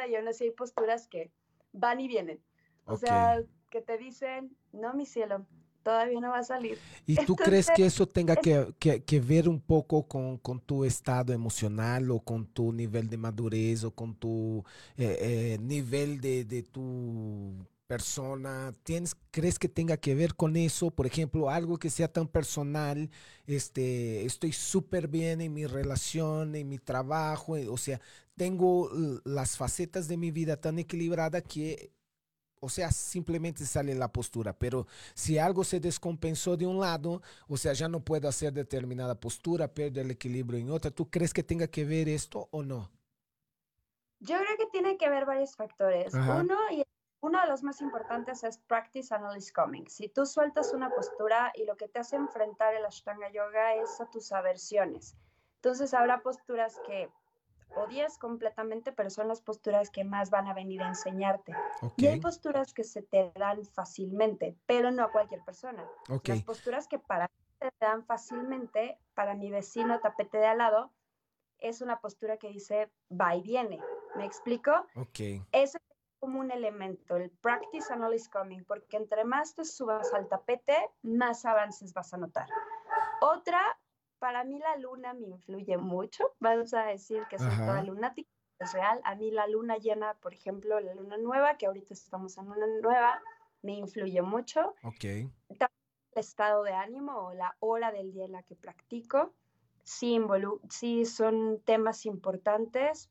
y aún así hay posturas que van y vienen. O sea, que te dicen, no, mi cielo, todavía no va a salir. ¿Y tú crees que eso tenga que, que, ver un poco con, con, tu estado emocional o con tu nivel de madurez o con tu eh, eh, nivel de, de tu persona? ¿Tienes, ¿Crees que tenga que ver con eso? Por ejemplo, algo que sea tan personal, este, estoy súper bien en mi relación, en mi trabajo, o sea, tengo las facetas de mi vida tan equilibrada que, o sea, simplemente sale la postura, pero si algo se descompensó de un lado, o sea, ya no puedo hacer determinada postura, pierdo el equilibrio en otra, ¿tú crees que tenga que ver esto o no? Yo creo que tiene que ver varios factores. Uno, y uno de los más importantes es practice analysis coming. Si tú sueltas una postura y lo que te hace enfrentar el Ashtanga Yoga es a tus aversiones. Entonces habrá posturas que odias completamente, pero son las posturas que más van a venir a enseñarte. Y hay posturas que se te dan fácilmente, pero no a cualquier persona. Las posturas que para ti te dan fácilmente, para mi vecino tapete de al lado, es una postura que dice va y viene. ¿Me explico? Ok. Ese es como un elemento, el practice and all is coming, porque entre más te subas al tapete, más avances vas a notar. Otra, para mí la luna me influye mucho. Vamos a decir que soy toda lunática, es real. A mí la luna llena, por ejemplo, la luna nueva, que ahorita estamos en luna nueva, me influye mucho. Ok. el estado de ánimo o la hora del día en la que practico. Sí, sí son temas importantes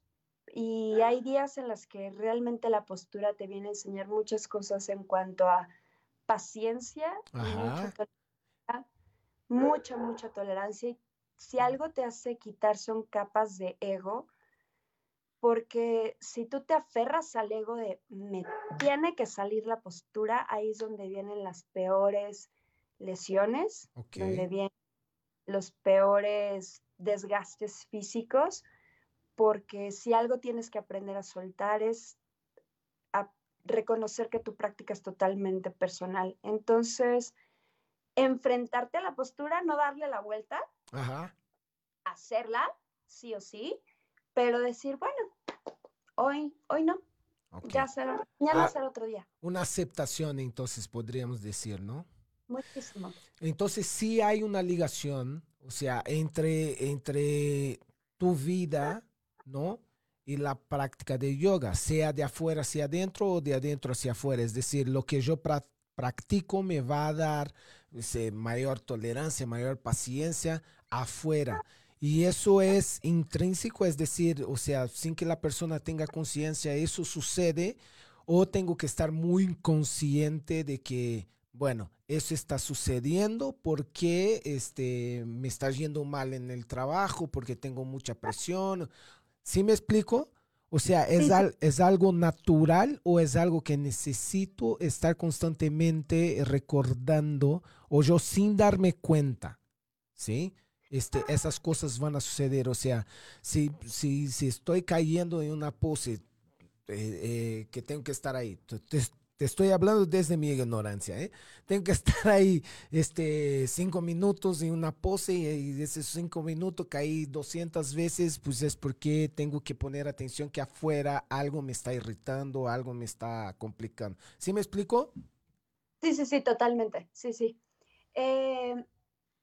y hay días en los que realmente la postura te viene a enseñar muchas cosas en cuanto a paciencia, mucha, mucha, tolerancia. Y si algo te hace quitar son capas de ego, porque si tú te aferras al ego de me tiene que salir la postura, ahí es donde vienen las peores lesiones, donde vienen los peores desgastes físicos, porque si algo tienes que aprender a soltar es a reconocer que tu práctica es totalmente personal. Entonces, enfrentarte a la postura, no darle la vuelta, hacerla, sí o sí, pero decir, bueno, hoy, hoy no. Ya será, mañana ah, será otro día. Una aceptación, entonces, podríamos decir, ¿no? Muchísimo. Entonces, sí hay una ligación, o sea, entre, entre tu vida, ¿no? Y la práctica de yoga, sea de afuera hacia adentro o de adentro hacia afuera. Es decir, lo que yo practico me va a dar mayor tolerancia, mayor paciencia afuera. Y eso es intrínseco, es decir, o sea, sin que la persona tenga conciencia, eso sucede, o tengo que estar muy consciente de que, bueno, eso está sucediendo porque este, me está yendo mal en el trabajo, porque tengo mucha presión. ¿Sí me explico? O sea, ¿es, ¿es algo natural o es algo que necesito estar constantemente recordando o yo sin darme cuenta? ¿Sí? este, esas cosas van a suceder. O sea, si, si, si estoy cayendo en una pose eh, eh, que tengo que estar ahí, te, estoy hablando desde mi ignorancia, ¿eh? Tengo que [laughs] estar ahí este, cinco minutos en una pose y, de esos cinco minutos caí 200 veces, pues es porque tengo que poner atención que afuera algo me está irritando, algo me está complicando. ¿Sí me explico? Sí, sí, sí, totalmente. Sí, sí. Eh,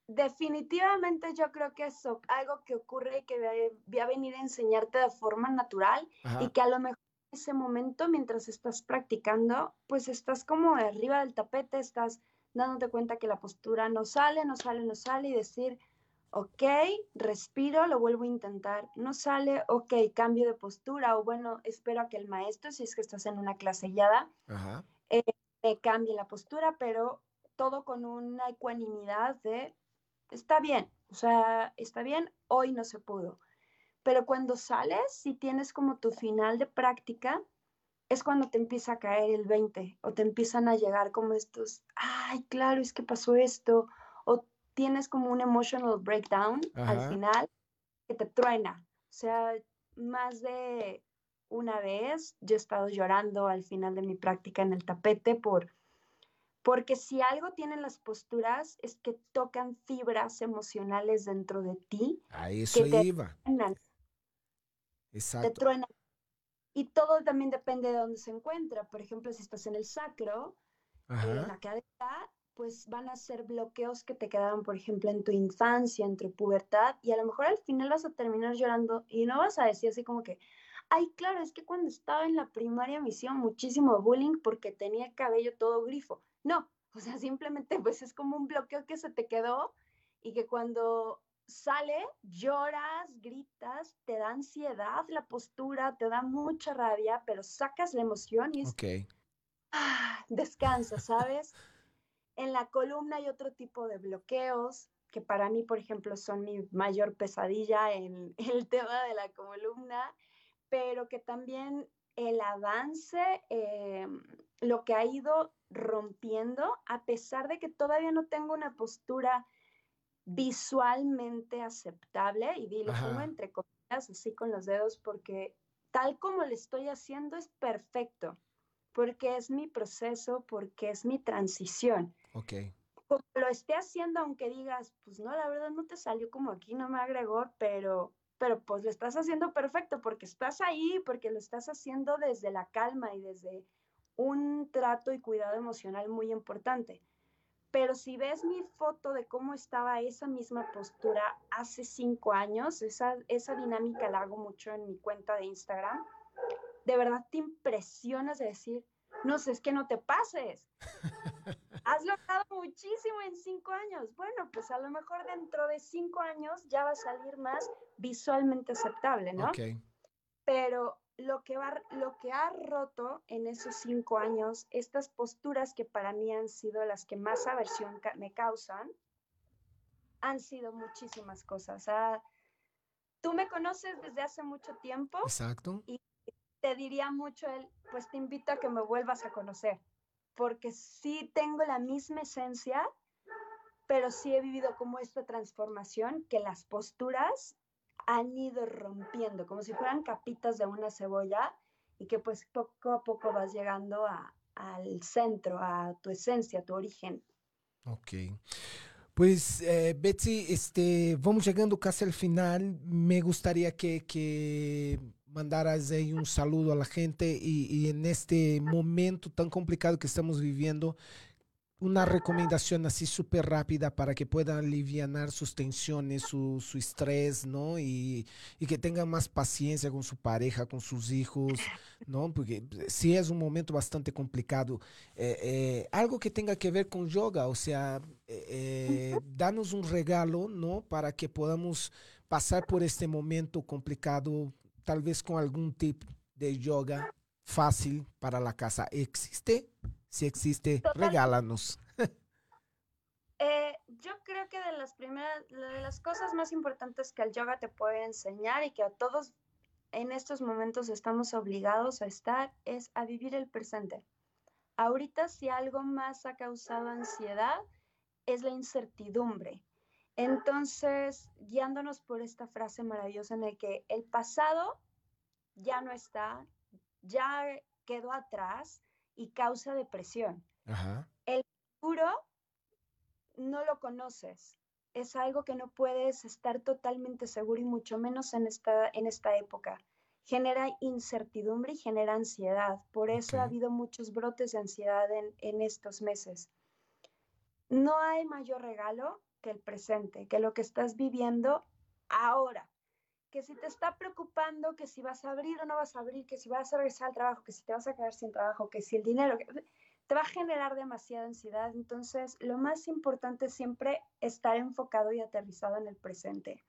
definitivamente yo creo que es algo que ocurre y que voy a venir a enseñarte de forma natural y que a lo mejor ese momento mientras estás practicando, pues estás como arriba del tapete, estás dándote cuenta que la postura no sale, no sale, no sale y decir, ok, respiro, lo vuelvo a intentar, no sale, ok, cambio de postura o bueno, espero a que el maestro, si es que estás en una clase guiada, eh, cambie la postura, pero todo con una ecuanimidad de está bien, o sea, está bien, hoy no se pudo. Pero cuando sales, si tienes como tu final de práctica, es cuando te empieza a caer el 20 o te empiezan a llegar como estos, ay, claro, es que pasó esto, o tienes como un emotional breakdown al final que te truena. O sea, más de una vez yo he estado llorando al final de mi práctica en el tapete por porque si algo tienen las posturas es que tocan fibras emocionales dentro de ti. A eso que te iba. Exacto. Te truenan. Y todo también depende de dónde se encuentra. Por ejemplo, si estás en el sacro, en la cadera, pues van a ser bloqueos que te quedaron, por ejemplo, en tu infancia, en tu pubertad, y a lo mejor al final vas a terminar llorando y no vas a decir así como que, ay, claro, es que cuando estaba en la primaria me hicieron muchísimo bullying porque tenía cabello todo grifo. No, o sea, simplemente pues es como un bloqueo que se te quedó y que cuando sale, lloras, gritas, te da ansiedad la postura, te da mucha rabia, pero sacas la emoción y es... Ah, descansa, ¿sabes? en la columna hay otro tipo de bloqueos que para mí, por ejemplo, son mi mayor pesadilla en el tema de la columna, pero que también el avance, em, lo que ha ido rompiendo, a pesar de que todavía no tengo una postura visualmente aceptable, y lo pongo entre comillas, así con los dedos, porque tal como lo estoy haciendo es perfecto, porque es mi proceso, porque es mi transición. Ok. Como lo esté haciendo, aunque digas, pues no, la verdad no te salió como aquí, no me agregó, pero pero pues lo estás haciendo perfecto porque estás ahí, porque lo estás haciendo desde la calma y desde un trato y cuidado emocional muy importante. Pero si ves mi foto de cómo estaba esa misma postura hace cinco años, esa, esa dinámica la hago mucho en mi cuenta de Instagram, de verdad te impresionas de decir, no sé, es que no te pases. [laughs] Has logrado muchísimo en cinco años. Bueno, pues a lo mejor dentro de cinco años ya va a salir más visualmente aceptable, ¿no? Pero lo que, va, lo que ha roto en esos cinco años, estas posturas que para mí han sido las que más aversión me causan, han sido muchísimas cosas. tú me conoces desde hace mucho tiempo. Exacto. Y te diría mucho él, pues te invito a que me vuelvas a conocer, porque sí tengo la misma esencia, pero sí he vivido como esta transformación que las posturas han ido rompiendo, como si fueran capitas de una cebolla y que pues poco a poco vas llegando al centro, a tu esencia, a tu origen. Ok. Pues eh, Betsy, este, vamos llegando casi al final. Me gustaría que, que mandaras ahí un saludo a la gente y, en este momento tan complicado que estamos viviendo, una recomendación así súper rápida para que puedan aliviar sus tensiones, su, su estrés, ¿no? Y, que tengan más paciencia con su pareja, con sus hijos, ¿no? Porque sí es un momento bastante complicado. Eh, eh, algo que tenga que ver con yoga, o sea, eh, danos un regalo, ¿no? Para que podamos pasar por este momento complicado tal vez con algún tip de yoga fácil para la casa. ¿Existe? Si existe, regálanos. [laughs] Eh, yo creo que de las primeras, de las cosas más importantes que el yoga te puede enseñar y que a todos en estos momentos estamos obligados a estar es a vivir el presente. Ahorita si algo más ha causado ansiedad es la incertidumbre. Entonces, guiándonos por esta frase maravillosa en la que el pasado ya no está, ya quedó atrás y causa depresión. El futuro no lo conoces, es algo que no puedes estar totalmente seguro y mucho menos en esta, en esta época. Genera incertidumbre y genera ansiedad. Por eso ha habido muchos brotes de ansiedad en, en estos meses. No hay mayor regalo el presente, que lo que estás viviendo ahora. Que si te está preocupando, que si vas a abrir o no vas a abrir, que si vas a regresar al trabajo, que si te vas a quedar sin trabajo, que si el dinero, te va a generar demasiada ansiedad. Entonces, lo más importante es siempre estar enfocado y aterrizado en el presente.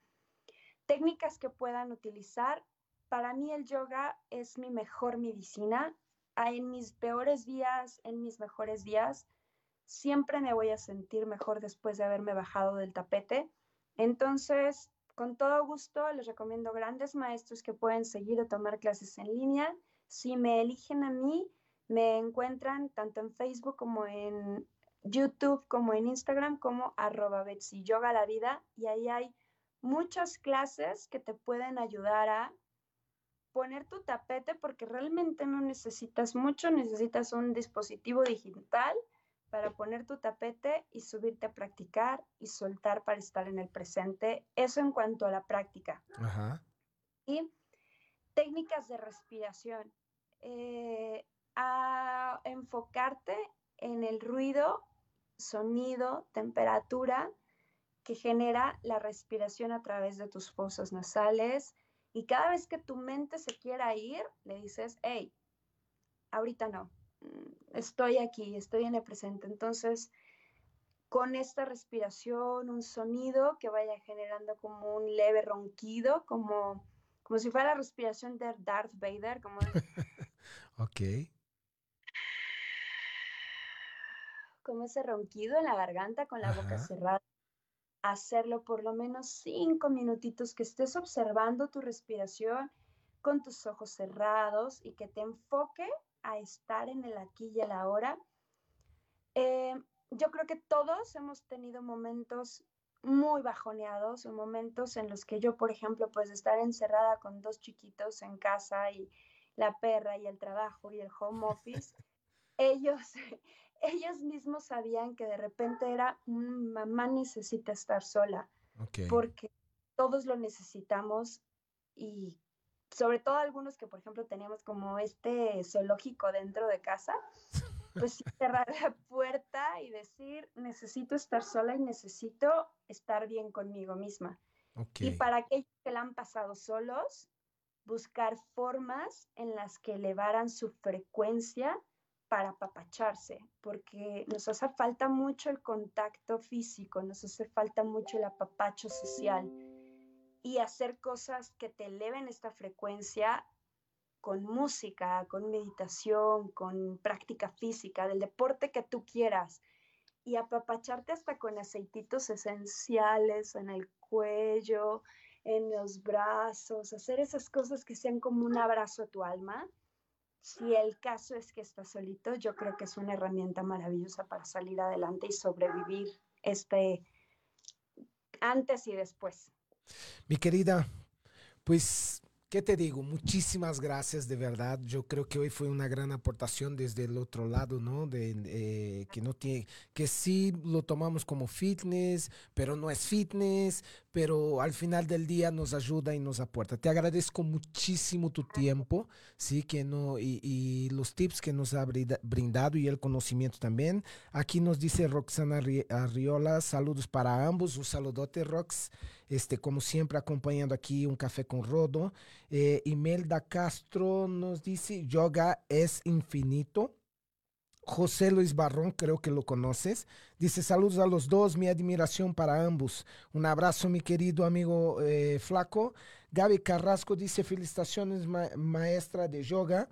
Técnicas que puedan utilizar. Para mí el yoga es mi mejor medicina. En mis peores días, en mis mejores días, siempre me voy a sentir mejor después de haberme bajado del tapete. Entonces, con todo gusto, les recomiendo grandes maestros que pueden seguir o tomar clases en línea. Si me eligen a mí, me encuentran tanto en Facebook como en YouTube, como en Instagram, como arroba Betsy Yoga la Vida. Y ahí hay muchas clases que te pueden ayudar a poner tu tapete porque realmente no necesitas mucho, necesitas un dispositivo digital para poner tu tapete y subirte a practicar y soltar para estar en el presente. Eso en cuanto a la práctica. Y técnicas de respiración. Eh, a enfocarte en el ruido, sonido, temperatura que genera la respiración a través de tus fosas nasales. Y cada vez que tu mente se quiera ir, le dices, hey, ahorita no, Mm, estoy aquí, estoy en el presente. Entonces, con esta respiración, un sonido que vaya generando como un leve ronquido, como, como si fuera la respiración de Darth Vader, como... [laughs] ok. Como ese ronquido en la garganta con la boca cerrada. Hacerlo por lo menos cinco minutitos, que estés observando tu respiración con tus ojos cerrados y que te enfoque a estar en el aquí y el ahora. Eh, yo creo que todos hemos tenido momentos muy bajoneados o momentos en los que yo, por ejemplo, pues estar encerrada con dos chiquitos en casa y la perra y el trabajo y el home office, [laughs] ellos, ellos mismos sabían que de repente era, mamá necesita estar sola, porque todos lo necesitamos y sobre todo algunos que, por ejemplo, teníamos como este zoológico dentro de casa, pues [laughs] cerrar la puerta y decir, necesito estar sola y necesito estar bien conmigo misma. Y para aquellos que la han pasado solos, buscar formas en las que elevaran su frecuencia para apapacharse, porque nos hace falta mucho el contacto físico, nos hace falta mucho el apapacho social y hacer cosas que te eleven esta frecuencia con música, con meditación, con práctica física, del deporte que tú quieras y apapacharte hasta con aceititos esenciales en el cuello, en los brazos, hacer esas cosas que sean como un abrazo a tu alma. Si el caso es que estás solito, yo creo que es una herramienta maravillosa para salir adelante y sobrevivir este antes y después. Mi querida, pues ¿Qué te digo? Muchísimas gracias de verdad. Yo creo que hoy fue una gran aportación desde el otro lado, ¿no? Eh, que no tiene, que sí lo tomamos como fitness, pero no es fitness, pero al final del día nos ayuda y nos aporta. Te agradezco muchísimo tu tiempo, sí, que no y, y los tips que nos ha brindado y el conocimiento también. Aquí nos dice Roxana Arriola, saludos para ambos, un saludote Rox este, como siempre acompañando aquí un café con Rodo. Eh, Imelda Castro nos dice, yoga es infinito. José Luis Barrón, creo que lo conoces. Dice, saludos a los dos, mi admiración para ambos. Un abrazo, mi querido amigo eh, Flaco. Gaby Carrasco dice, felicitaciones, maestra de yoga.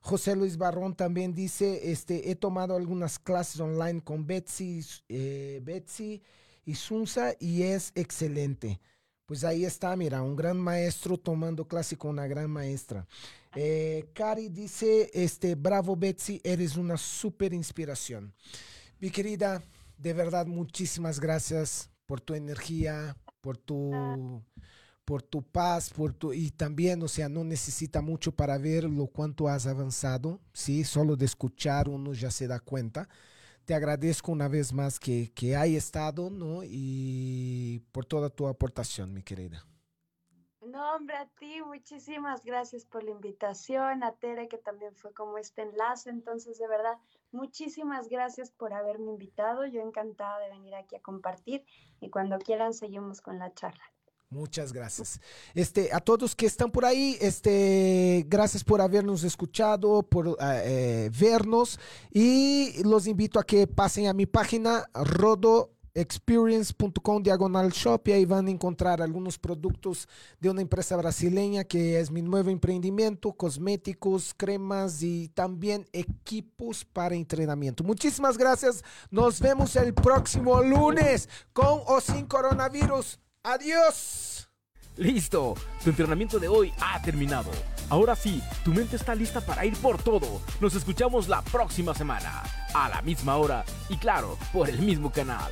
José Luis Barrón también dice, este, he tomado algunas clases online con Betsy, eh, Betsy y Sunza y es excelente. Pues ahí está, mira, un gran maestro tomando clase con una gran maestra. Eh, Cari dice, este, bravo Betsy, eres una súper inspiración. Mi querida, de verdad, muchísimas gracias por tu energía, por tu, por tu paz, por tu, y también, o sea, no necesita mucho para ver lo cuánto has avanzado, ¿sí? Solo de escuchar uno ya se da cuenta te agradezco una vez más que, que hay estado, ¿no? Y por toda tu aportación, mi querida. No, hombre, a ti, muchísimas gracias por la invitación, a Tere, que también fue como este enlace. Entonces, de verdad, muchísimas gracias por haberme invitado. Yo encantada de venir aquí a compartir y cuando quieran seguimos con la charla. Muchas gracias. Este, a todos que están por ahí, este, gracias por habernos escuchado, por ah, eh, vernos y los invito a que pasen a mi página rodoexperience.com diagonal shop y ahí van a encontrar algunos productos de una empresa brasileña que es mi nuevo emprendimiento, cosméticos, cremas y también equipos para entrenamiento. Muchísimas gracias. Nos vemos el próximo lunes con o sin coronavirus. Adiós. Listo, tu entrenamiento de hoy ha terminado. Ahora sí, tu mente está lista para ir por todo. Nos escuchamos la próxima semana, a la misma hora y claro, por el mismo canal.